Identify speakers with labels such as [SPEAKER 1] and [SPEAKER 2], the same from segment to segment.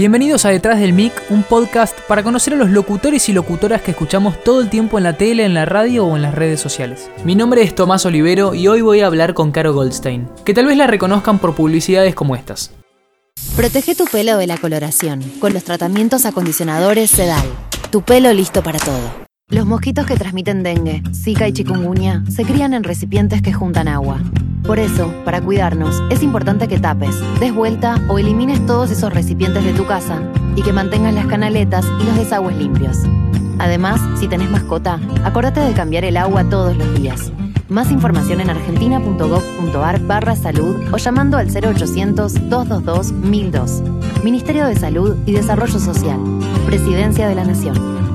[SPEAKER 1] Bienvenidos a Detrás del Mic, un podcast para conocer a los locutores y locutoras que escuchamos todo el tiempo en la tele, en la radio o en las redes sociales. Mi nombre es Tomás Olivero y hoy voy a hablar con Caro Goldstein, que tal vez la reconozcan por publicidades como estas.
[SPEAKER 2] Protege tu pelo de la coloración con los tratamientos acondicionadores Sedal. Tu pelo listo para todo. Los mosquitos que transmiten dengue, zika y chikungunya se crían en recipientes que juntan agua. Por eso, para cuidarnos, es importante que tapes, des vuelta o elimines todos esos recipientes de tu casa y que mantengas las canaletas y los desagües limpios. Además, si tenés mascota, acordate de cambiar el agua todos los días. Más información en argentina.gov.ar barra salud o llamando al 0800-222-1002. Ministerio de Salud y Desarrollo Social. Presidencia de la Nación.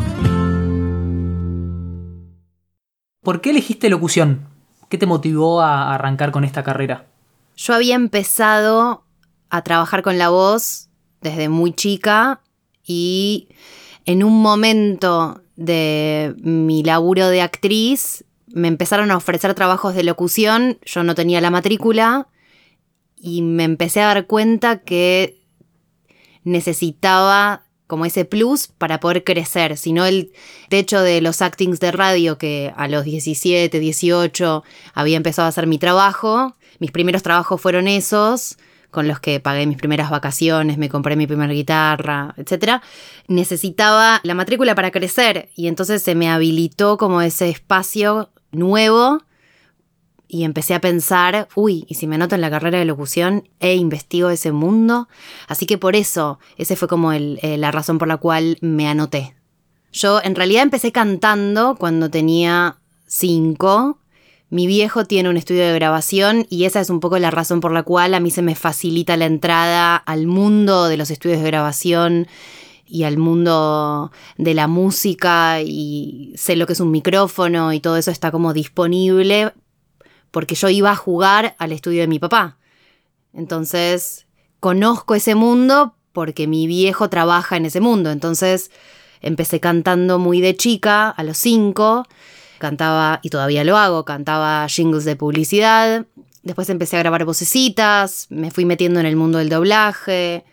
[SPEAKER 1] ¿Por qué elegiste locución? ¿Qué te motivó a arrancar con esta carrera?
[SPEAKER 2] Yo había empezado a trabajar con la voz desde muy chica y en un momento de mi laburo de actriz me empezaron a ofrecer trabajos de locución, yo no tenía la matrícula y me empecé a dar cuenta que necesitaba como ese plus para poder crecer, sino el techo de los actings de radio que a los 17, 18 había empezado a hacer mi trabajo. Mis primeros trabajos fueron esos, con los que pagué mis primeras vacaciones, me compré mi primera guitarra, etc. Necesitaba la matrícula para crecer y entonces se me habilitó como ese espacio nuevo y empecé a pensar, uy, ¿y si me anoto en la carrera de locución e investigo ese mundo? Así que por eso, esa fue como el, eh, la razón por la cual me anoté. Yo en realidad empecé cantando cuando tenía cinco. Mi viejo tiene un estudio de grabación y esa es un poco la razón por la cual a mí se me facilita la entrada al mundo de los estudios de grabación y al mundo de la música y sé lo que es un micrófono y todo eso está como disponible porque yo iba a jugar al estudio de mi papá. Entonces, conozco ese mundo porque mi viejo trabaja en ese mundo. Entonces, empecé cantando muy de chica, a los cinco. Cantaba, y todavía lo hago, cantaba jingles de publicidad. Después empecé a grabar vocecitas, me fui metiendo en el mundo del doblaje.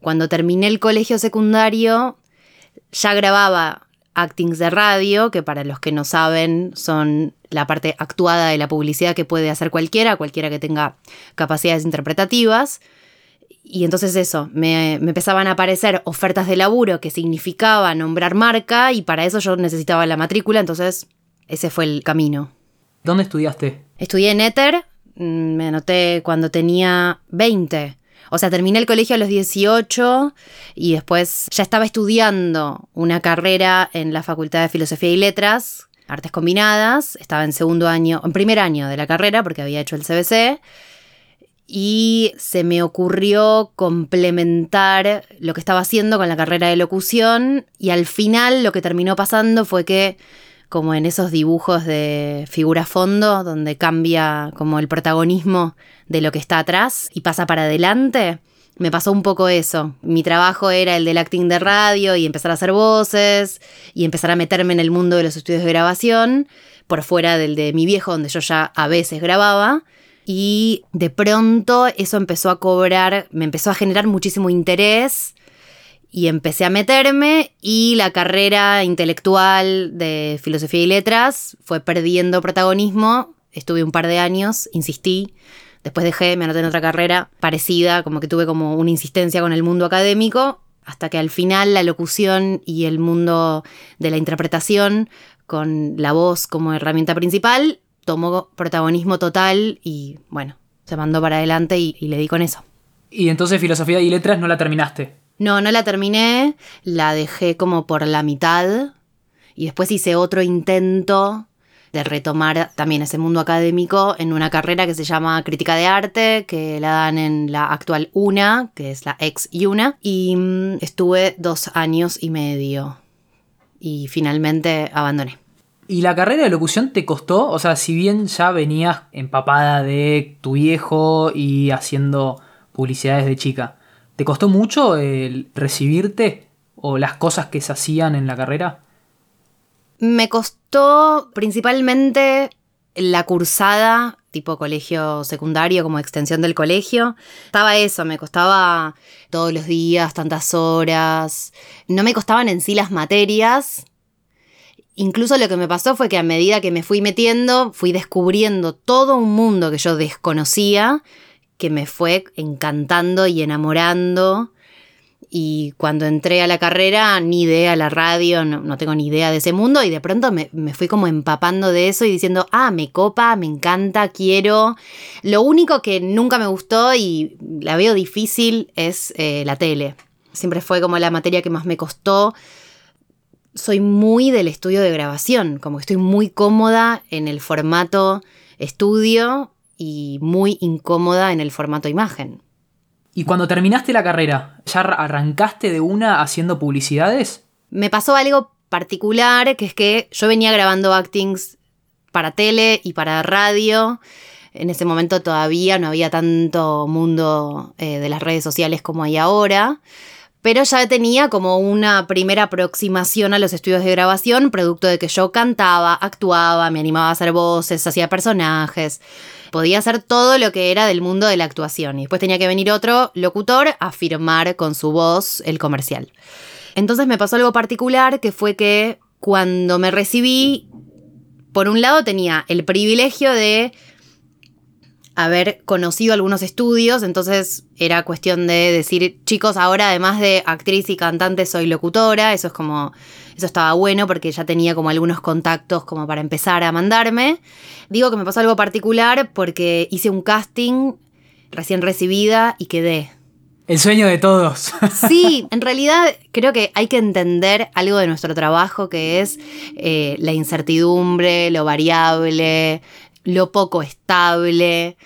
[SPEAKER 2] Cuando terminé el colegio secundario, ya grababa actings de radio, que para los que no saben son la parte actuada de la publicidad que puede hacer cualquiera, cualquiera que tenga capacidades interpretativas. Y entonces eso, me, empezaban a aparecer ofertas de laburo que significaba nombrar marca y para eso yo necesitaba la matrícula, entonces ese fue el camino.
[SPEAKER 1] ¿Dónde estudiaste?
[SPEAKER 2] Estudié en Éter, mm, me anoté cuando tenía 20. O sea, terminé el colegio a los 18 y después ya estaba estudiando una carrera en la Facultad de Filosofía y Letras, Artes Combinadas. Estaba en segundo año, en primer año de la carrera porque había hecho el CBC. Y se me ocurrió complementar lo que estaba haciendo con la carrera de locución y al final lo que terminó pasando fue que como en esos dibujos de figura fondo, donde cambia como el protagonismo de lo que está atrás y pasa para adelante. Me pasó un poco eso. Mi trabajo era el del acting de radio y empezar a hacer voces y empezar a meterme en el mundo de los estudios de grabación, por fuera del de mi viejo, donde yo ya a veces grababa. Y de pronto eso empezó a cobrar, me empezó a generar muchísimo interés y empecé a meterme y la carrera intelectual de filosofía y letras fue perdiendo protagonismo. Estuve un par de años, insistí, después dejé, me anoté en otra carrera parecida, como que tuve como una insistencia con el mundo académico, hasta que al final la locución y el mundo de la interpretación con la voz como herramienta principal tomó protagonismo total y bueno, se mandó para adelante y, y le di con eso.
[SPEAKER 1] Y entonces filosofía y letras no la terminaste.
[SPEAKER 2] No, no la terminé, la dejé como por la mitad y después hice otro intento de retomar también ese mundo académico en una carrera que se llama Crítica de Arte, que la dan en la actual UNA, que es la ex UNA, y mm, estuve dos años y medio y finalmente abandoné.
[SPEAKER 1] ¿Y la carrera de locución te costó? O sea, si bien ya venías empapada de tu viejo y haciendo publicidades de chica, ¿Te costó mucho el recibirte o las cosas que se hacían en la carrera?
[SPEAKER 2] Me costó principalmente la cursada tipo colegio secundario, como extensión del colegio. Estaba eso, me costaba todos los días, tantas horas. No me costaban en sí las materias. Incluso lo que me pasó fue que a medida que me fui metiendo, fui descubriendo todo un mundo que yo desconocía, que me fue encantando y enamorando y cuando entré a la carrera, ni idea la radio, no, tengo ni idea de ese mundo. Y de pronto me, fui como empapando de eso y diciendo, ah, me copa, me encanta, quiero. Lo único que nunca me gustó y la veo difícil es eh, la tele. Siempre fue como la materia que más me costó. Soy muy del estudio de grabación, como que estoy muy cómoda en el formato estudio y muy incómoda en el formato imagen.
[SPEAKER 1] Y cuando terminaste la carrera, ¿ya arrancaste de una haciendo publicidades?
[SPEAKER 2] Me pasó algo particular, que es que yo venía grabando actings para tele y para radio. En ese momento todavía no había tanto mundo eh, de las redes sociales como hay ahora pero ya tenía como una primera aproximación a los estudios de grabación, producto de que yo cantaba, actuaba, me animaba a hacer voces, hacía personajes. Podía hacer todo lo que era del mundo de la actuación. Y después tenía que venir otro locutor a firmar con su voz el comercial. Entonces me pasó algo particular que fue que cuando me recibí, por un lado tenía el privilegio de haber conocido algunos estudios, entonces era cuestión de decir, chicos, ahora además de actriz y cantante soy locutora, eso es como, eso estaba bueno porque ya tenía como algunos contactos como para empezar a mandarme. Digo que me pasó algo particular porque hice un casting recién recibida y quedé.
[SPEAKER 1] El sueño de todos.
[SPEAKER 2] Sí, en realidad creo que hay que entender algo de nuestro trabajo que es eh, la incertidumbre, lo variable, lo poco estable.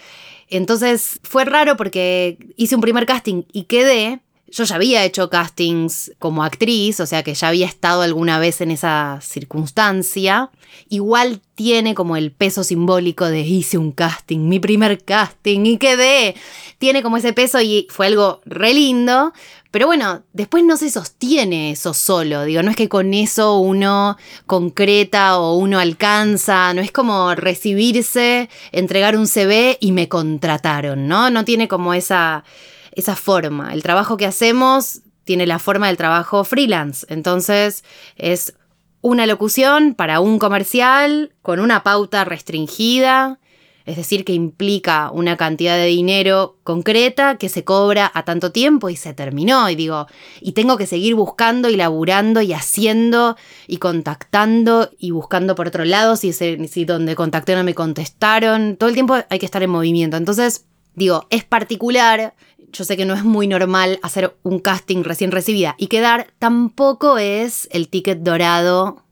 [SPEAKER 2] Entonces fue raro porque hice un primer casting y quedé. Yo ya había hecho castings como actriz, o sea que ya había estado alguna vez en esa circunstancia. Igual tiene como el peso simbólico de hice un casting, mi primer casting y quedé. Tiene como ese peso y fue algo re lindo, pero bueno, después no se sostiene eso solo, digo, no es que con eso uno concreta o uno alcanza, no es como recibirse, entregar un CV y me contrataron, ¿no? No tiene como esa, esa forma. El trabajo que hacemos tiene la forma del trabajo freelance, entonces es una locución para un comercial con una pauta restringida es decir, que implica una cantidad de dinero concreta que se cobra a tanto tiempo y se terminó. Y digo, y tengo que seguir buscando y laburando y haciendo y contactando y buscando por otro lado si, si donde contacté no me contestaron. Todo el tiempo hay que estar en movimiento. Entonces, digo, es particular. Yo sé que no es muy normal hacer un casting recién recibida y quedar tampoco es el ticket dorado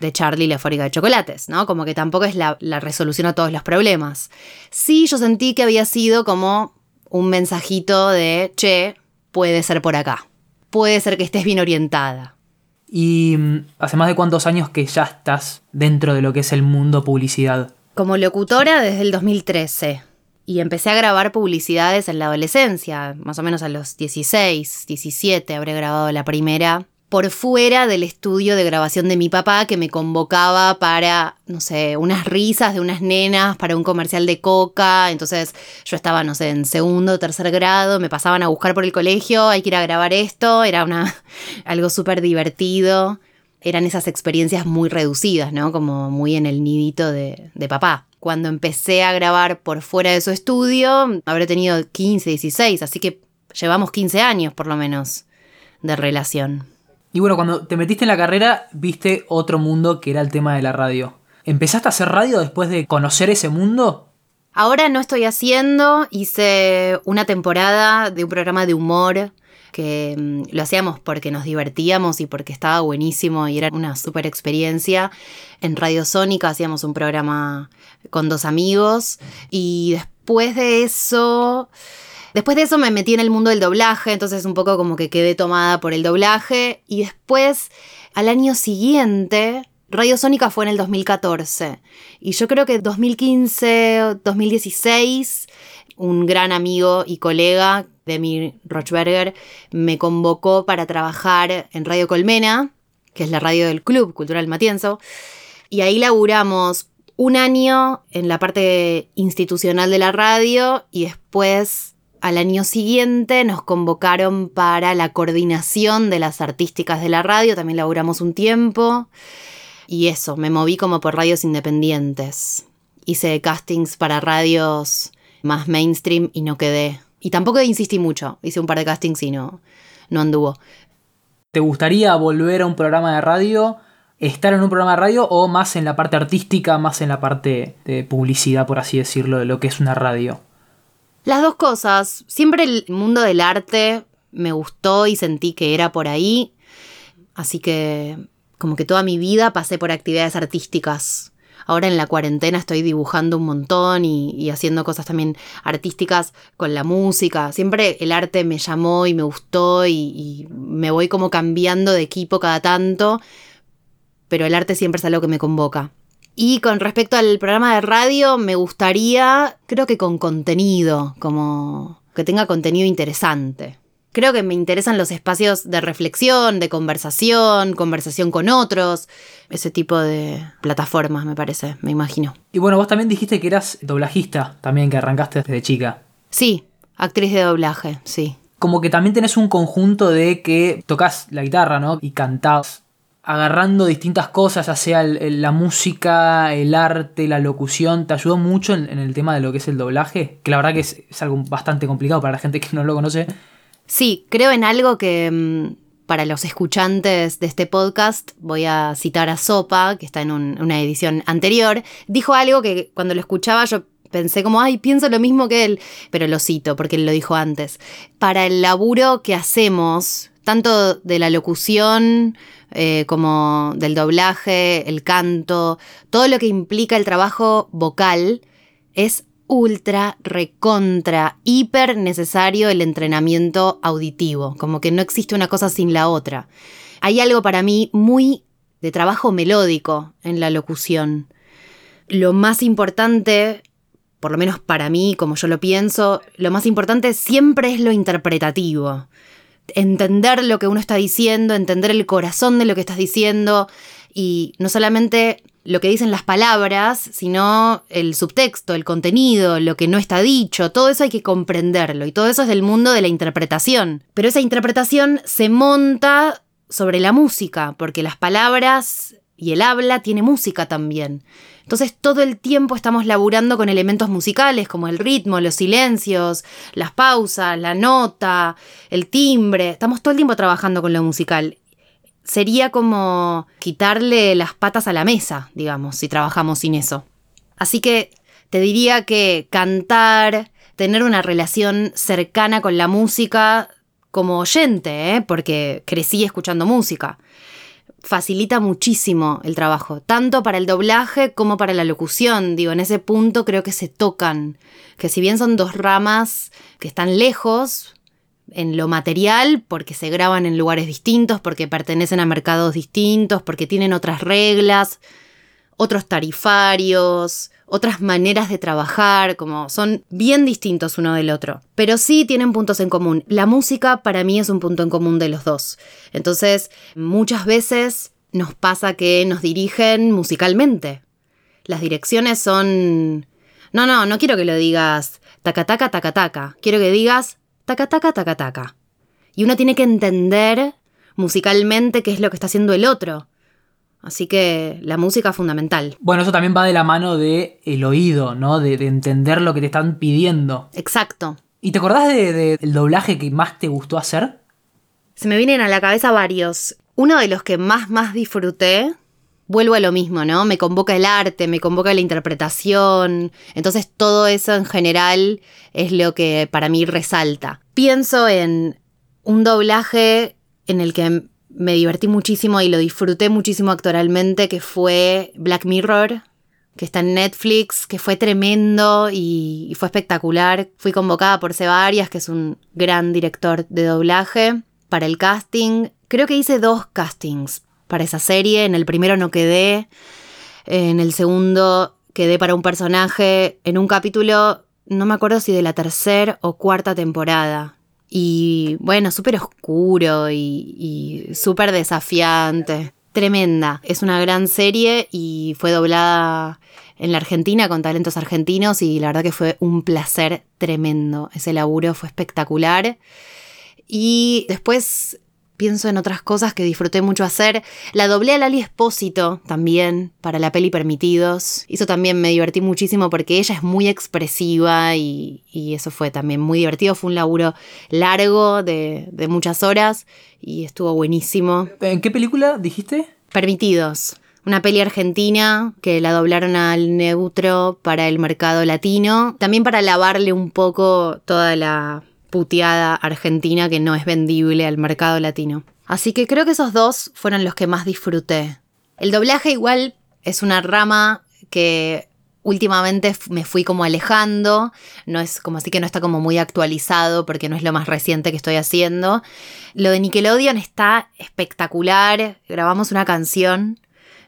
[SPEAKER 2] de Charlie la fábrica de chocolates, ¿no? Como que tampoco es la, resolución a todos los problemas. Sí, yo sentí que había sido como un mensajito de, che, puede ser por acá. Puede ser que estés bien orientada.
[SPEAKER 1] ¿Y mm, hace más de cuántos años que ya estás dentro de lo que es el mundo publicidad?
[SPEAKER 2] Como locutora desde el 2013. Y empecé a grabar publicidades en la adolescencia, más o menos a los 16, 17 habré grabado la primera por fuera del estudio de grabación de mi papá que me convocaba para, no sé, unas risas de unas nenas para un comercial de coca. Entonces yo estaba, no sé, en segundo o tercer grado, me pasaban a buscar por el colegio, hay que ir a grabar esto, era una, algo súper divertido. Eran esas experiencias muy reducidas, ¿no? Como muy en el nidito de, de papá cuando empecé a grabar por fuera de su estudio, habré tenido 15, 16, así que llevamos 15 años por lo menos de relación.
[SPEAKER 1] Y bueno, cuando te metiste en la carrera, viste otro mundo que era el tema de la radio. ¿Empezaste a hacer radio después de conocer ese mundo?
[SPEAKER 2] Ahora no estoy haciendo, hice una temporada de un programa de humor que mm, lo hacíamos porque nos divertíamos y porque estaba buenísimo y era una super experiencia. En Radio Sónica hacíamos un programa con dos amigos y después de eso Después de eso me metí en el mundo del doblaje, entonces un poco como que quedé tomada por el doblaje. Y después, al año siguiente, Radio Sónica fue en el 2014. Y yo creo que 2015, 2016, un gran amigo y colega, Demi Rochberger, me convocó para trabajar en Radio Colmena, que es la radio del Club Cultural Matienzo. Y ahí laburamos un año en la parte institucional de la radio y después al año siguiente nos convocaron para la coordinación de las artísticas de la radio, también laburamos un tiempo y eso, me moví como por radios independientes. Hice castings para radios más mainstream y no quedé. Y tampoco insistí mucho, hice un par de castings y no, no anduvo.
[SPEAKER 1] ¿Te gustaría volver a un programa de radio? estar en un programa de radio o más en la parte artística, más en la parte de publicidad, por así decirlo, de lo que es una radio?
[SPEAKER 2] Las dos cosas. Siempre el mundo del arte me gustó y sentí que era por ahí. Así que como que toda mi vida pasé por actividades artísticas. Ahora en la cuarentena estoy dibujando un montón y, haciendo cosas también artísticas con la música. Siempre el arte me llamó y me gustó y me voy como cambiando de equipo cada tanto pero el arte siempre es algo que me convoca. Y con respecto al programa de radio, me gustaría, creo que con contenido, como que tenga contenido interesante. Creo que me interesan los espacios de reflexión, de conversación, conversación con otros, ese tipo de plataformas, me parece, me imagino.
[SPEAKER 1] Y bueno, vos también dijiste que eras doblajista, también que arrancaste desde chica.
[SPEAKER 2] Sí, actriz de doblaje, sí.
[SPEAKER 1] Como que también tenés un conjunto de que tocas la guitarra, ¿no? Y cantás agarrando distintas cosas, ya sea la música, el arte, la locución, te ayudó mucho en, el tema de lo que es el doblaje, que la verdad que es, algo bastante complicado para la gente que no lo conoce.
[SPEAKER 2] Sí, creo en algo que mm, para los escuchantes de este podcast, voy a citar a Sopa, que está en una edición anterior, dijo algo que cuando lo escuchaba yo pensé como, ay, pienso lo mismo que él, pero lo cito porque él lo dijo antes. Para el laburo que hacemos, tanto de la locución eh, como del doblaje, el canto, todo lo que implica el trabajo vocal, es ultra, recontra, hiper necesario el entrenamiento auditivo, como que no existe una cosa sin la otra. Hay algo para mí muy de trabajo melódico en la locución. Lo más importante, por lo menos para mí, como yo lo pienso, lo más importante siempre es lo interpretativo entender lo que uno está diciendo, entender el corazón de lo que estás diciendo y no solamente lo que dicen las palabras, sino el subtexto, el contenido, lo que no está dicho, todo eso hay que comprenderlo y todo eso es del mundo de la interpretación. Pero esa interpretación se monta sobre la música, porque las palabras y el habla tiene música también. Entonces todo el tiempo estamos laburando con elementos musicales como el ritmo, los silencios, las pausas, la nota, el timbre. Estamos todo el tiempo trabajando con lo musical. Sería como quitarle las patas a la mesa, digamos, si trabajamos sin eso. Así que te diría que cantar, tener una relación cercana con la música como oyente, ¿eh? porque crecí escuchando música facilita muchísimo el trabajo, tanto para el doblaje como para la locución. Digo, en ese punto creo que se tocan, que si bien son dos ramas que están lejos en lo material, porque se graban en lugares distintos, porque pertenecen a mercados distintos, porque tienen otras reglas, otros tarifarios, otras maneras de trabajar, como son bien distintos uno del otro. Pero sí tienen puntos en común. La música para mí es un punto en común de los dos. Entonces, muchas veces nos pasa que nos dirigen musicalmente. Las direcciones son... No, no, no quiero que lo digas taca taca taca taca. Quiero que digas taca taca taca taca. Y uno tiene que entender musicalmente qué es lo que está haciendo el otro. Así que la música es fundamental.
[SPEAKER 1] Bueno, eso también va de la mano de el oído, ¿no? De, entender lo que te están pidiendo.
[SPEAKER 2] Exacto.
[SPEAKER 1] ¿Y te acordás del doblaje que más te gustó hacer?
[SPEAKER 2] Se me vienen a la cabeza varios. Uno de los que más, más disfruté, vuelvo a lo mismo, ¿no? Me convoca el arte, me convoca la interpretación. Entonces todo eso en general es lo que para mí resalta. Pienso en un doblaje en el que me divertí muchísimo y lo disfruté muchísimo actoralmente, que fue Black Mirror, que está en Netflix, que fue tremendo y, fue espectacular. Fui convocada por Seba Arias, que es un gran director de doblaje, para el casting. Creo que hice dos castings para esa serie. En el primero no quedé, en el segundo quedé para un personaje en un capítulo, no me acuerdo si de la tercera o cuarta temporada. Y bueno, súper oscuro y, súper desafiante. tremenda. Es una gran serie y fue doblada en la Argentina con talentos argentinos y la verdad que fue un placer tremendo. Ese laburo fue espectacular. Y después pienso en otras cosas que disfruté mucho hacer. La doblé a Lali Espósito también para la peli Permitidos. Eso también me divertí muchísimo porque ella es muy expresiva y, eso fue también muy divertido. Fue un laburo largo de, de muchas horas y estuvo buenísimo.
[SPEAKER 1] ¿En qué película dijiste?
[SPEAKER 2] Permitidos. Una peli argentina que la doblaron al neutro para el mercado latino. También para lavarle un poco toda la argentina que no es vendible al mercado latino. Así que creo que esos dos fueron los que más disfruté. El doblaje igual es una rama que últimamente me fui como alejando, no es como así que no está como muy actualizado porque no es lo más reciente que estoy haciendo. Lo de Nickelodeon está espectacular, grabamos una canción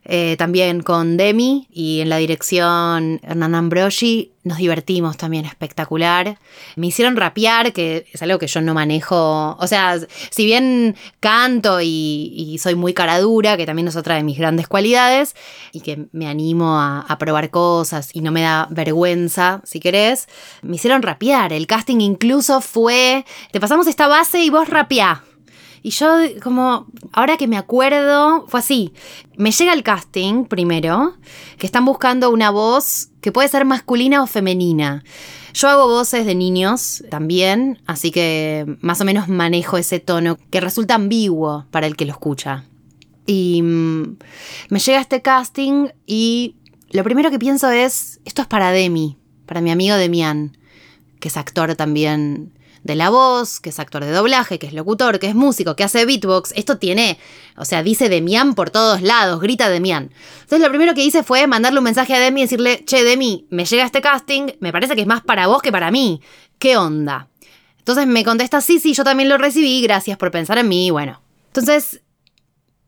[SPEAKER 2] eh, también con Demi y en la dirección Hernán Ambrosi. Nos divertimos también espectacular. Me hicieron rapear, que es algo que yo no manejo. O sea, si bien canto y, soy muy cara dura, que también es otra de mis grandes cualidades, y que me animo a, a probar cosas y no me da vergüenza, si querés, me hicieron rapear. El casting incluso fue, te pasamos esta base y vos rapeá. Y yo, como, ahora que me acuerdo, fue así. Me llega el casting primero, que están buscando una voz que puede ser masculina o femenina. Yo hago voces de niños también, así que más o menos manejo ese tono que resulta ambiguo para el que lo escucha. Y mm, me llega este casting y lo primero que pienso es, esto es para Demi, para mi amigo Demian, que es actor también de la voz, que es actor de doblaje, que es locutor, que es músico, que hace beatbox. Esto tiene, o sea, dice Demian por todos lados, grita Demian. Entonces lo primero que hice fue mandarle un mensaje a Demi y decirle, che, Demi, me llega este casting, me parece que es más para vos que para mí. ¿Qué onda? Entonces me contesta, sí, sí, yo también lo recibí, gracias por pensar en mí, bueno. Entonces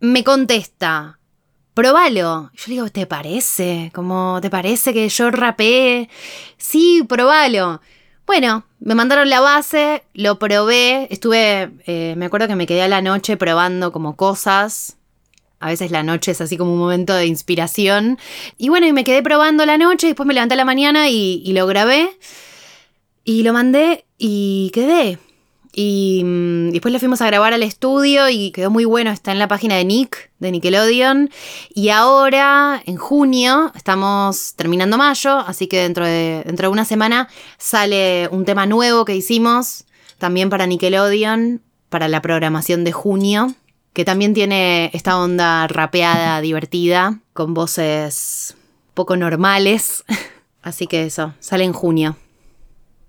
[SPEAKER 2] me contesta, probalo. Yo le digo, ¿te parece? ¿Cómo te parece que yo rapé? Sí, probalo. Bueno, me mandaron la base, lo probé, estuve, eh, me acuerdo que me quedé a la noche probando como cosas. A veces la noche es así como un momento de inspiración. Y bueno, y me quedé probando la noche, después me levanté a la mañana y, y lo grabé. Y lo mandé y quedé. Y mm, después le fuimos a grabar al estudio y quedó muy bueno. Está en la página de Nick, de Nickelodeon. Y ahora, en junio, estamos terminando mayo, así que dentro de, dentro de una semana sale un tema nuevo que hicimos también para Nickelodeon, para la programación de junio, que también tiene esta onda rapeada, divertida, con voces poco normales. Así que eso, sale en junio.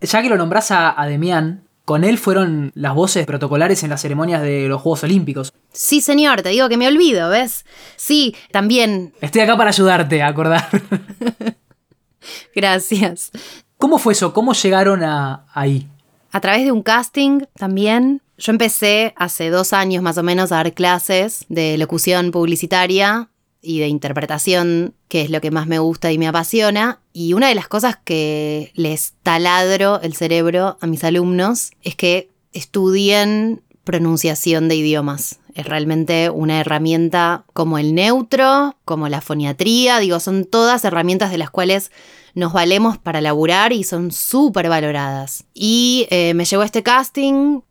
[SPEAKER 1] Ya que lo nombras a, a Demian, con él fueron las voces protocolares en las ceremonias de los Juegos Olímpicos.
[SPEAKER 2] Sí, señor, te digo que me olvido, ¿ves? Sí, también.
[SPEAKER 1] Estoy acá para ayudarte a acordar.
[SPEAKER 2] Gracias.
[SPEAKER 1] ¿Cómo fue eso? ¿Cómo llegaron a ahí?
[SPEAKER 2] A través de un casting también. Yo empecé hace dos años más o menos a dar clases de locución publicitaria y de interpretación, que es lo que más me gusta y me apasiona. Y una de las cosas que les taladro el cerebro a mis alumnos es que estudien pronunciación de idiomas. Es realmente una herramienta como el neutro, como la foniatría, digo, son todas herramientas de las cuales nos valemos para laburar y son súper valoradas. Y eh, me llegó este casting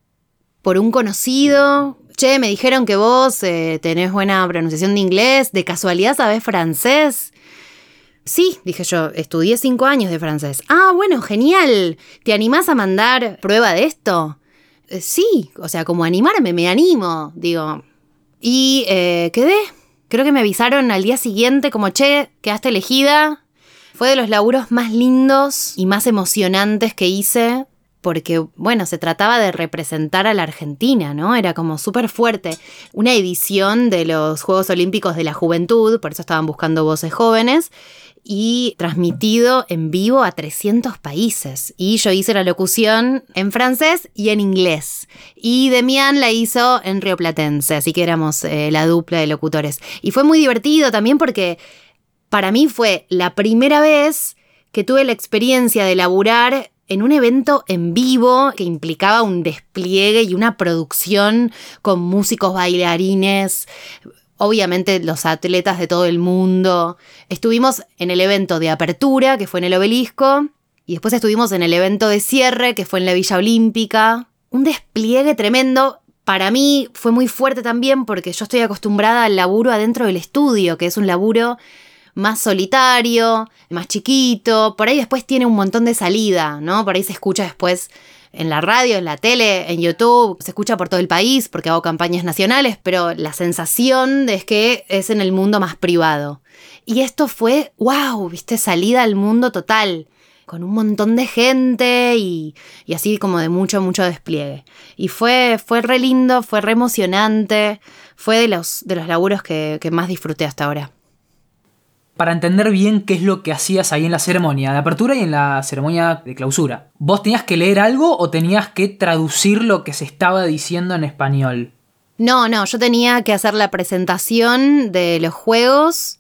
[SPEAKER 2] por un conocido che, me dijeron que vos eh, tenés buena pronunciación de inglés, de casualidad sabés francés. Sí, dije yo, estudié cinco años de francés. Ah, bueno, genial. ¿Te animás a mandar prueba de esto? Eh, sí, o sea, como animarme, me animo, digo. Y eh, quedé. Creo que me avisaron al día siguiente como, che, quedaste elegida. Fue de los laburos más lindos y más emocionantes que hice porque, bueno, se trataba de representar a la Argentina, ¿no? Era como súper fuerte. Una edición de los Juegos Olímpicos de la Juventud, por eso estaban buscando voces jóvenes, y transmitido en vivo a 300 países. Y yo hice la locución en francés y en inglés. Y Demian la hizo en rioplatense, así que éramos eh, la dupla de locutores. Y fue muy divertido también porque para mí fue la primera vez que tuve la experiencia de laburar en un evento en vivo que implicaba un despliegue y una producción con músicos bailarines, obviamente los atletas de todo el mundo. Estuvimos en el evento de apertura, que fue en el obelisco, y después estuvimos en el evento de cierre, que fue en la Villa Olímpica. Un despliegue tremendo. Para mí fue muy fuerte también porque yo estoy acostumbrada al laburo adentro del estudio, que es un laburo más solitario, más chiquito. Por ahí después tiene un montón de salida, ¿no? Por ahí se escucha después en la radio, en la tele, en YouTube, se escucha por todo el país porque hago campañas nacionales, pero la sensación es que es en el mundo más privado. Y esto fue, wow, viste, salida al mundo total, con un montón de gente y, así como de mucho, mucho despliegue. Y fue, fue re lindo, fue re emocionante, fue de los, de los laburos que más disfruté hasta ahora
[SPEAKER 1] para entender bien qué es lo que hacías ahí en la ceremonia de apertura y en la ceremonia de clausura. ¿Vos tenías que leer algo o tenías que traducir lo que se estaba diciendo en español?
[SPEAKER 2] No, no, yo tenía que hacer la presentación de los juegos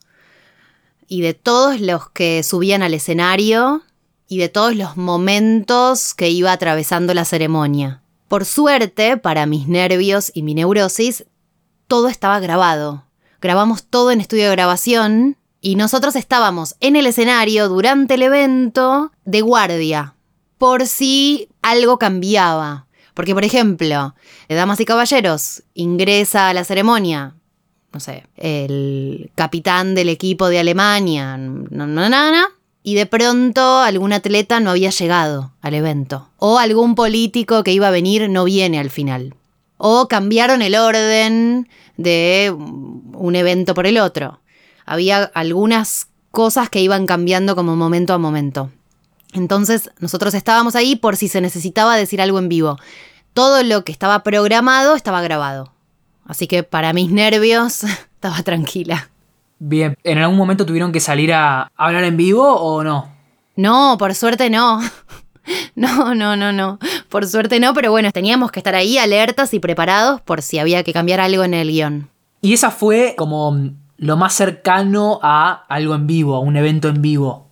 [SPEAKER 2] y de todos los que subían al escenario y de todos los momentos que iba atravesando la ceremonia. Por suerte, para mis nervios y mi neurosis, todo estaba grabado. Grabamos todo en estudio de grabación y nosotros estábamos en el escenario durante el evento de guardia, por si algo cambiaba. Porque, por ejemplo, damas y caballeros, ingresa a la ceremonia, no sé, el capitán del equipo de Alemania, y de pronto algún atleta no había llegado al evento. O algún político que iba a venir no viene al final. O cambiaron el orden de un evento por el otro había algunas cosas que iban cambiando como momento a momento. Entonces nosotros estábamos ahí por si se necesitaba decir algo en vivo. Todo lo que estaba programado estaba grabado. Así que para mis nervios estaba tranquila.
[SPEAKER 1] Bien, ¿en algún momento tuvieron que salir a hablar en vivo o no?
[SPEAKER 2] No, por suerte no. No, no, no, no. Por suerte no, pero bueno, teníamos que estar ahí alertas y preparados por si había que cambiar algo en el guion.
[SPEAKER 1] Y esa fue como lo más cercano a algo en vivo, a un evento en vivo?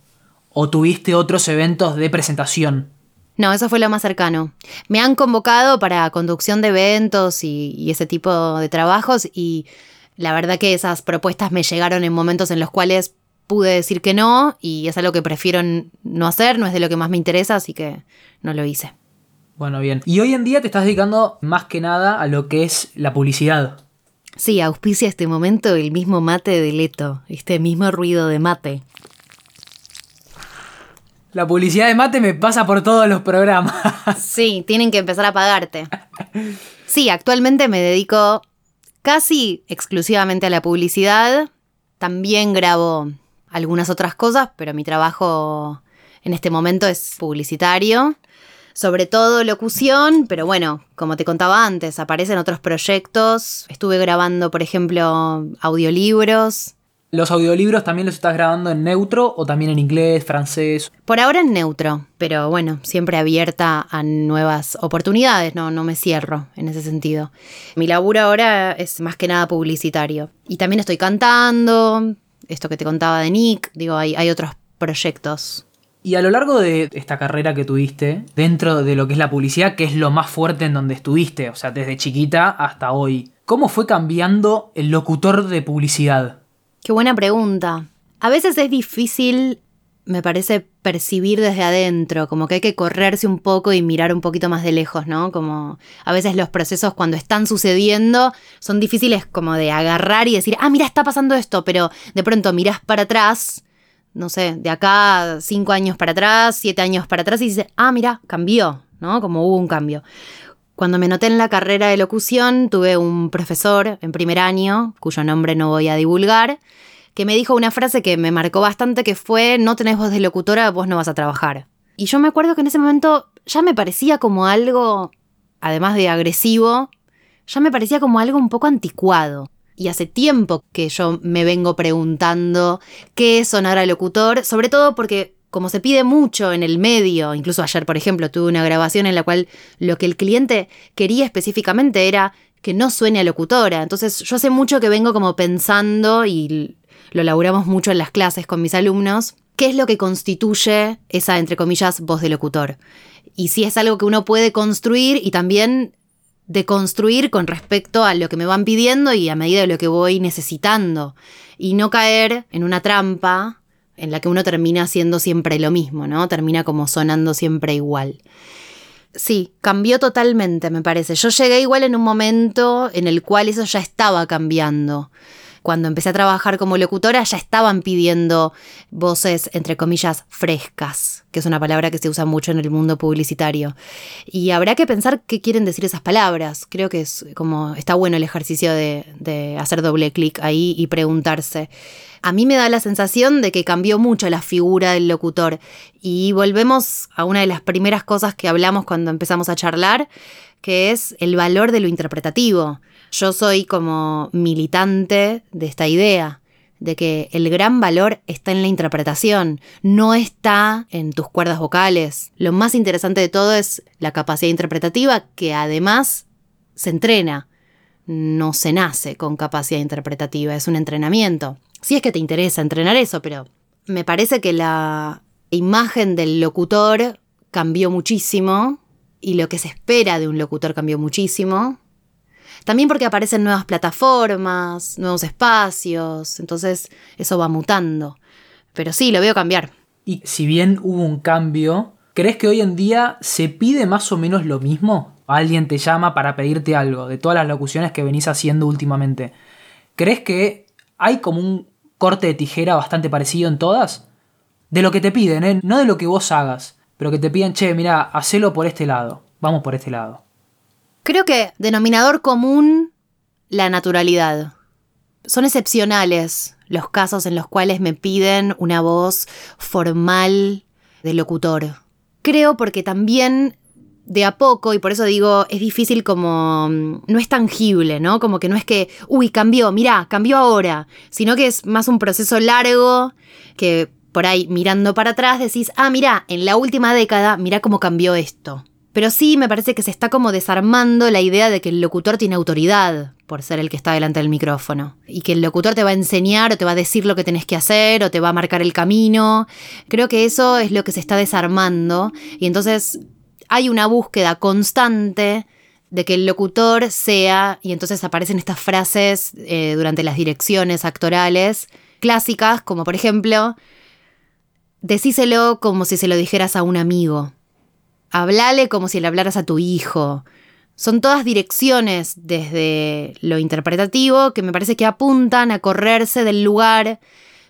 [SPEAKER 1] ¿O tuviste otros eventos de presentación?
[SPEAKER 2] No, eso fue lo más cercano. Me han convocado para conducción de eventos y, ese tipo de trabajos y la verdad que esas propuestas me llegaron en momentos en los cuales pude decir que no y es algo que prefiero no hacer, no es de lo que más me interesa, así que no lo hice.
[SPEAKER 1] Bueno, bien. Y hoy en día te estás dedicando más que nada a lo que es la publicidad.
[SPEAKER 2] Sí, auspicia este momento el mismo mate de Leto, este mismo ruido de mate.
[SPEAKER 1] La publicidad de mate me pasa por todos los programas.
[SPEAKER 2] Sí, tienen que empezar a pagarte. Sí, actualmente me dedico casi exclusivamente a la publicidad. También grabo algunas otras cosas, pero mi trabajo en este momento es publicitario sobre todo locución, pero bueno, como te contaba antes, aparecen otros proyectos. Estuve grabando, por ejemplo, audiolibros.
[SPEAKER 1] ¿Los audiolibros también los estás grabando en neutro o también en inglés, francés?
[SPEAKER 2] Por ahora en neutro, pero bueno, siempre abierta a nuevas oportunidades, no, no me cierro en ese sentido. Mi laburo ahora es más que nada publicitario. Y también estoy cantando, esto que te contaba de Nick, digo, hay, hay otros proyectos
[SPEAKER 1] y a lo largo de esta carrera que tuviste, dentro de lo que es la publicidad, que es lo más fuerte en donde estuviste, o sea, desde chiquita hasta hoy, ¿cómo fue cambiando el locutor de publicidad?
[SPEAKER 2] Qué buena pregunta. A veces es difícil, me parece, percibir desde adentro, como que hay que correrse un poco y mirar un poquito más de lejos, ¿no? Como a veces los procesos cuando están sucediendo son difíciles como de agarrar y decir, ah, mira, está pasando esto, pero de pronto miras para atrás no sé, de acá cinco años para atrás, siete años para atrás y dice, ah, mira, cambió, ¿no? Como hubo un cambio. Cuando me noté en la carrera de locución, tuve un profesor en primer año, cuyo nombre no voy a divulgar, que me dijo una frase que me marcó bastante, que fue, no tenés voz de locutora, vos no vas a trabajar. Y yo me acuerdo que en ese momento ya me parecía como algo, además de agresivo, ya me parecía como algo un poco anticuado y hace tiempo que yo me vengo preguntando qué es sonar al locutor, sobre todo porque como se pide mucho en el medio, incluso ayer por ejemplo tuve una grabación en la cual lo que el cliente quería específicamente era que no suene a locutora. Entonces yo hace mucho que vengo como pensando y lo laburamos mucho en las clases con mis alumnos, qué es lo que constituye esa, entre comillas, voz de locutor. Y si es algo que uno puede construir y también de construir con respecto a lo que me van pidiendo y a medida de lo que voy necesitando. Y no caer en una trampa en la que uno termina haciendo siempre lo mismo, ¿no? Termina como sonando siempre igual. Sí, cambió totalmente, me parece. Yo llegué igual en un momento en el cual eso ya estaba cambiando cuando empecé a trabajar como locutora ya estaban pidiendo voces, entre comillas, frescas, que es una palabra que se usa mucho en el mundo publicitario. Y habrá que pensar qué quieren decir esas palabras. Creo que es como está bueno el ejercicio de, hacer doble clic ahí y preguntarse. A mí me da la sensación de que cambió mucho la figura del locutor. Y volvemos a una de las primeras cosas que hablamos cuando empezamos a charlar, que es el valor de lo interpretativo. Yo soy como militante de esta idea, de que el gran valor está en la interpretación, no está en tus cuerdas vocales. Lo más interesante de todo es la capacidad interpretativa que además se entrena. No se nace con capacidad interpretativa, es un entrenamiento. Si es que te interesa entrenar eso, pero me parece que la imagen del locutor cambió muchísimo y lo que se espera de un locutor cambió muchísimo. También porque aparecen nuevas plataformas, nuevos espacios, entonces eso va mutando. Pero sí, lo veo cambiar.
[SPEAKER 1] Y si bien hubo un cambio, ¿crees que hoy en día se pide más o menos lo mismo? Alguien te llama para pedirte algo, de todas las locuciones que venís haciendo últimamente. ¿Crees que hay como un corte de tijera bastante parecido en todas? De lo que te piden, ¿eh? no de lo que vos hagas, pero que te piden, che, mira, hacelo por este lado, vamos por este lado.
[SPEAKER 2] Creo que denominador común, la naturalidad. Son excepcionales los casos en los cuales me piden una voz formal de locutor. Creo porque también de a poco, y por eso digo, es difícil como, mm, no es tangible, ¿no? Como que no es que, uy, cambió, mirá, cambió ahora, sino que es más un proceso largo que por ahí mirando para atrás decís, ah, mirá, en la última década, mirá cómo cambió esto. Pero sí me parece que se está como desarmando la idea de que el locutor tiene autoridad por ser el que está delante del micrófono. Y que el locutor te va a enseñar o te va a decir lo que tenés que hacer o te va a marcar el camino. Creo que eso es lo que se está desarmando. Y entonces hay una búsqueda constante de que el locutor sea, y entonces aparecen estas frases eh, durante las direcciones actorales clásicas, como por ejemplo, decíselo como si se lo dijeras a un amigo. Hablale como si le hablaras a tu hijo. Son todas direcciones desde lo interpretativo que me parece que apuntan a correrse del lugar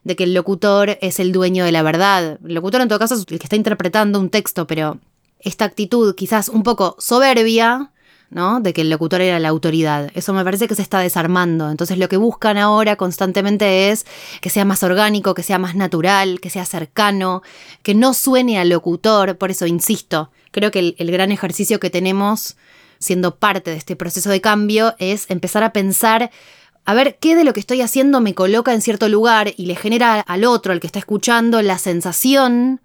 [SPEAKER 2] de que el locutor es el dueño de la verdad. El locutor en todo caso es el que está interpretando un texto, pero esta actitud quizás un poco soberbia ¿no? De que el locutor era la autoridad. Eso me parece que se está desarmando. Entonces lo que buscan ahora constantemente es que sea más orgánico, que sea más natural, que sea cercano, que no suene al locutor. Por eso insisto, creo que el, el gran ejercicio que tenemos siendo parte de este proceso de cambio es empezar a pensar a ver qué de lo que estoy haciendo me coloca en cierto lugar y le genera al otro, al que está escuchando, la sensación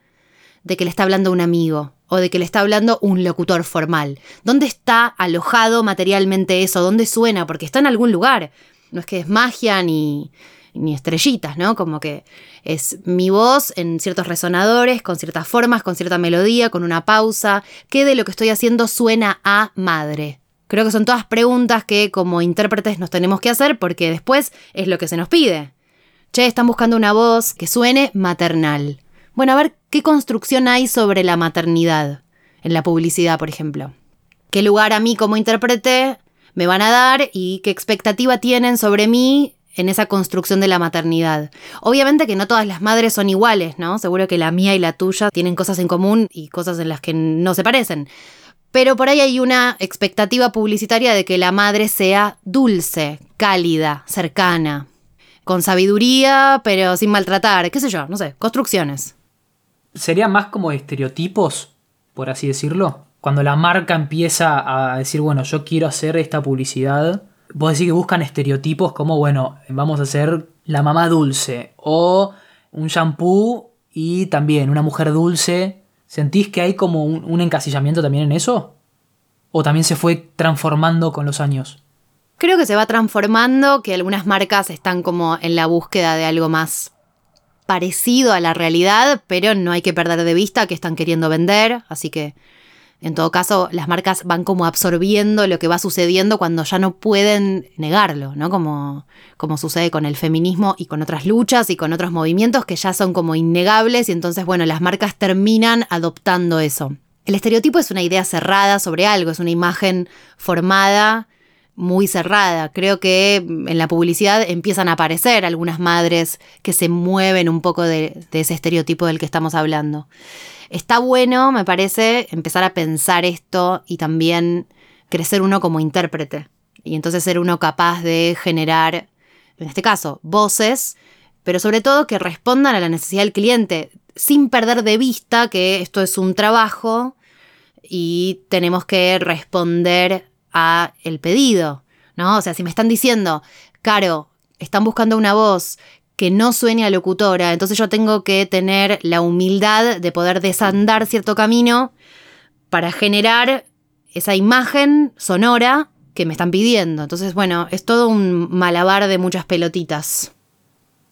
[SPEAKER 2] de que le está hablando un amigo o de que le está hablando un locutor formal. ¿Dónde está alojado materialmente eso? ¿Dónde suena? Porque está en algún lugar. No es que es magia ni, estrellitas, ¿no? Como que es mi voz en ciertos resonadores, con ciertas formas, con cierta melodía, con una pausa. ¿Qué de lo que estoy haciendo suena a madre? Creo que son todas preguntas que como intérpretes nos tenemos que hacer porque después es lo que se nos pide. Che, están buscando una voz que suene maternal. Bueno, a ver qué construcción hay sobre la maternidad en la publicidad, por ejemplo. ¿Qué lugar a mí como intérprete me van a dar y qué expectativa tienen sobre mí en esa construcción de la maternidad. Obviamente que no todas las madres son iguales, ¿no? Seguro que la mía y la tuya tienen cosas en común y cosas en las que no se parecen. Pero por ahí hay una expectativa publicitaria de que la madre sea dulce, cálida, cercana, con sabiduría, pero sin maltratar, qué sé yo, no sé, construcciones
[SPEAKER 1] sería más como estereotipos, por así decirlo. Cuando la marca empieza a decir, bueno, yo quiero hacer esta publicidad, vos decís que buscan estereotipos como, bueno, vamos a hacer la mamá dulce o un shampoo y también una mujer dulce. ¿Sentís que hay como un, un encasillamiento también en eso? ¿O también se fue transformando con los años?
[SPEAKER 2] Creo que se va transformando, que algunas marcas están como en la búsqueda de algo más parecido a la realidad, pero no hay que perder de vista que están queriendo vender, así que En todo caso, las marcas van como absorbiendo lo que va sucediendo cuando ya no pueden negarlo, ¿no? Como, como sucede con el feminismo y con otras luchas y con otros movimientos que ya son como innegables y entonces, bueno, las marcas terminan adoptando eso. El estereotipo es una idea cerrada sobre algo, es una imagen formada muy cerrada. Creo que en la publicidad empiezan a aparecer algunas madres que se mueven un poco de, de ese estereotipo del que estamos hablando. Está bueno, me parece, empezar a pensar esto y también crecer uno como intérprete. Y entonces ser uno capaz de generar, en este caso, voces, pero sobre todo que respondan a la necesidad del cliente, sin perder de vista que esto es un trabajo y tenemos que responder a el pedido, ¿no? O sea, si me están diciendo, Caro, están buscando una voz que no suene a locutora, entonces yo tengo que tener la humildad de poder desandar cierto camino para generar esa imagen sonora que me están pidiendo. Entonces, bueno, es todo un malabar de muchas pelotitas.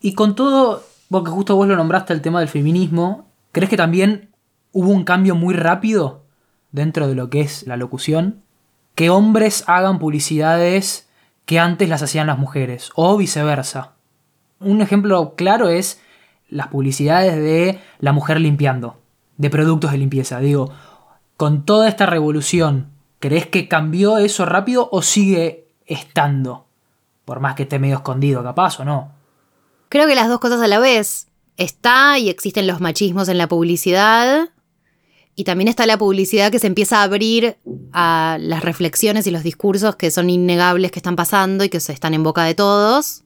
[SPEAKER 1] Y con todo, porque justo vos lo nombraste el tema del feminismo, ¿crees que también hubo un cambio muy rápido dentro de lo que es la locución? Que hombres hagan publicidades que antes las hacían las mujeres, o viceversa. Un ejemplo claro es las publicidades de la mujer limpiando, de productos de limpieza. Digo, con toda esta revolución, ¿crees que cambió eso rápido o sigue estando? Por más que esté medio escondido, capaz o no.
[SPEAKER 2] Creo que las dos cosas a la vez. Está y existen los machismos en la publicidad. Y también está la publicidad que se empieza a abrir a las reflexiones y los discursos que son innegables que están pasando y que se están en boca de todos.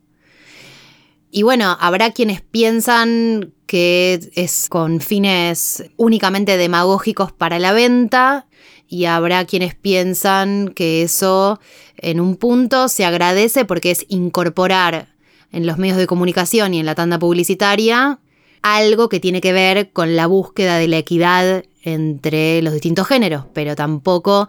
[SPEAKER 2] Y bueno, habrá quienes piensan que es con fines únicamente demagógicos para la venta y habrá quienes piensan que eso en un punto se agradece porque es incorporar en los medios de comunicación y en la tanda publicitaria algo que tiene que ver con la búsqueda de la equidad entre los distintos géneros, pero tampoco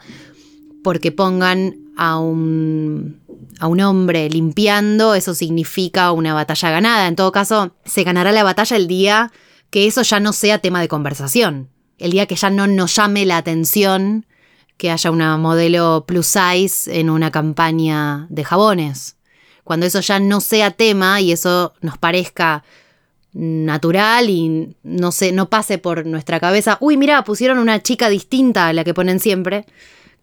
[SPEAKER 2] porque pongan a un, a un hombre limpiando, eso significa una batalla ganada. En todo caso, se ganará la batalla el día que eso ya no sea tema de conversación. El día que ya no nos llame la atención que haya una modelo plus size en una campaña de jabones. Cuando eso ya no sea tema y eso nos parezca natural y no sé, no pase por nuestra cabeza, uy, mira, pusieron una chica distinta a la que ponen siempre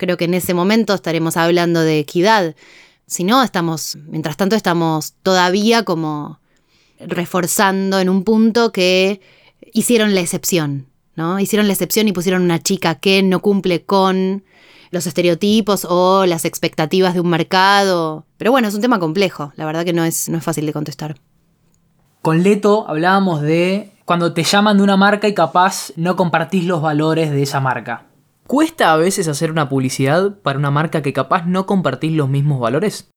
[SPEAKER 2] creo que en ese momento estaremos hablando de equidad. Si no, estamos, mientras tanto, estamos todavía como reforzando en un punto que hicieron la excepción, ¿no? Hicieron la excepción y pusieron una chica que no cumple con los estereotipos o las expectativas de un mercado. Pero bueno, es un tema complejo, la verdad que no es, no es fácil de contestar.
[SPEAKER 1] Con Leto hablábamos de cuando te llaman de una marca y capaz no compartís los valores de esa marca. ¿Cuesta a veces hacer una publicidad para una marca que capaz no compartís los mismos valores?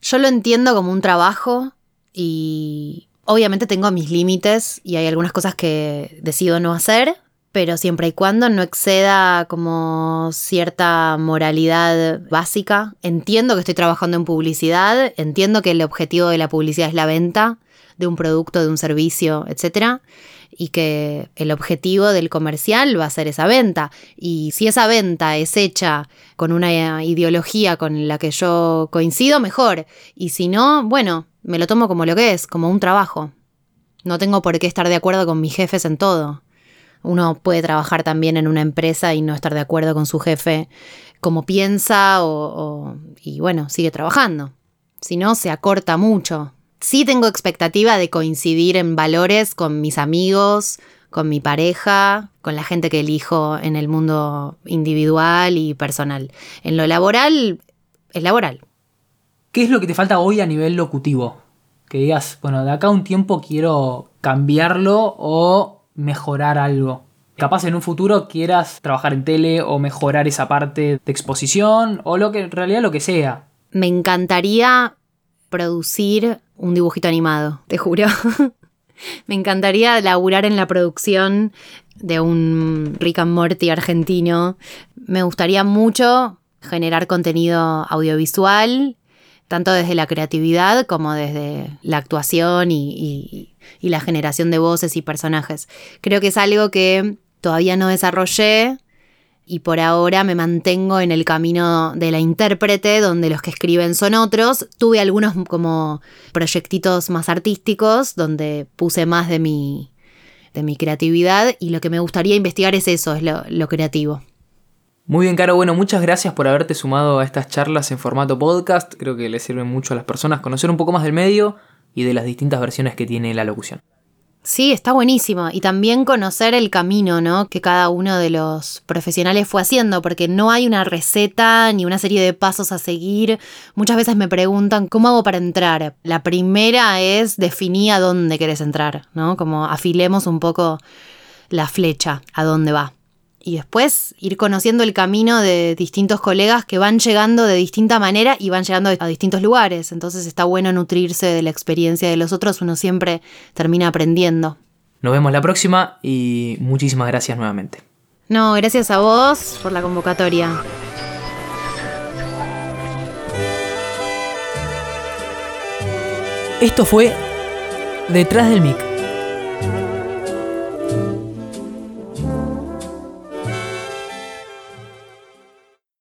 [SPEAKER 2] Yo lo entiendo como un trabajo y obviamente tengo mis límites y hay algunas cosas que decido no hacer, pero siempre y cuando no exceda como cierta moralidad básica. Entiendo que estoy trabajando en publicidad, entiendo que el objetivo de la publicidad es la venta de un producto, de un servicio, etc y que el objetivo del comercial va a ser esa venta. Y si esa venta es hecha con una ideología con la que yo coincido, mejor. Y si no, bueno, me lo tomo como lo que es, como un trabajo. No tengo por qué estar de acuerdo con mis jefes en todo. Uno puede trabajar también en una empresa y no estar de acuerdo con su jefe como piensa o, y bueno, sigue trabajando. Si no, se acorta mucho sí tengo expectativa de coincidir en valores con mis amigos, con mi pareja, con la gente que elijo en el mundo individual y personal. En lo laboral, es laboral.
[SPEAKER 1] ¿Qué es lo que te falta hoy a nivel locutivo? Que digas, bueno, de acá a un tiempo quiero cambiarlo o mejorar algo. Capaz en un futuro quieras trabajar en tele o mejorar esa parte de exposición o lo que en realidad lo que sea.
[SPEAKER 2] Me encantaría producir un dibujito animado, te juro. Me encantaría laburar en la producción de un Rick and Morty argentino. Me gustaría mucho generar contenido audiovisual, tanto desde la creatividad como desde la actuación y, y la generación de voces y personajes. Creo que es algo que todavía no desarrollé y por ahora me mantengo en el camino de la intérprete, donde los que escriben son otros. Tuve algunos como proyectitos más artísticos, donde puse más de mi, de mi creatividad y lo que me gustaría investigar es eso, es lo, lo creativo.
[SPEAKER 3] Muy bien, Caro. Bueno, muchas gracias por haberte sumado a estas charlas en formato podcast. Creo que le sirve mucho a las personas conocer un poco más del medio y de las distintas versiones que tiene la locución.
[SPEAKER 2] Sí, está buenísimo. Y también conocer el camino, ¿no? Que cada uno de los profesionales fue haciendo, porque no hay una receta ni una serie de pasos a seguir. Muchas veces me preguntan, ¿cómo hago para entrar? La primera es definir a dónde quieres entrar, ¿no? Como afilemos un poco la flecha, a dónde va y después ir conociendo el camino de distintos colegas que van llegando de distinta manera y van llegando a distintos lugares. Entonces está bueno nutrirse de la experiencia de los otros, uno siempre termina aprendiendo.
[SPEAKER 3] Nos vemos la próxima y muchísimas gracias nuevamente.
[SPEAKER 2] No, gracias a vos por la convocatoria.
[SPEAKER 3] Esto fue Detrás del Mic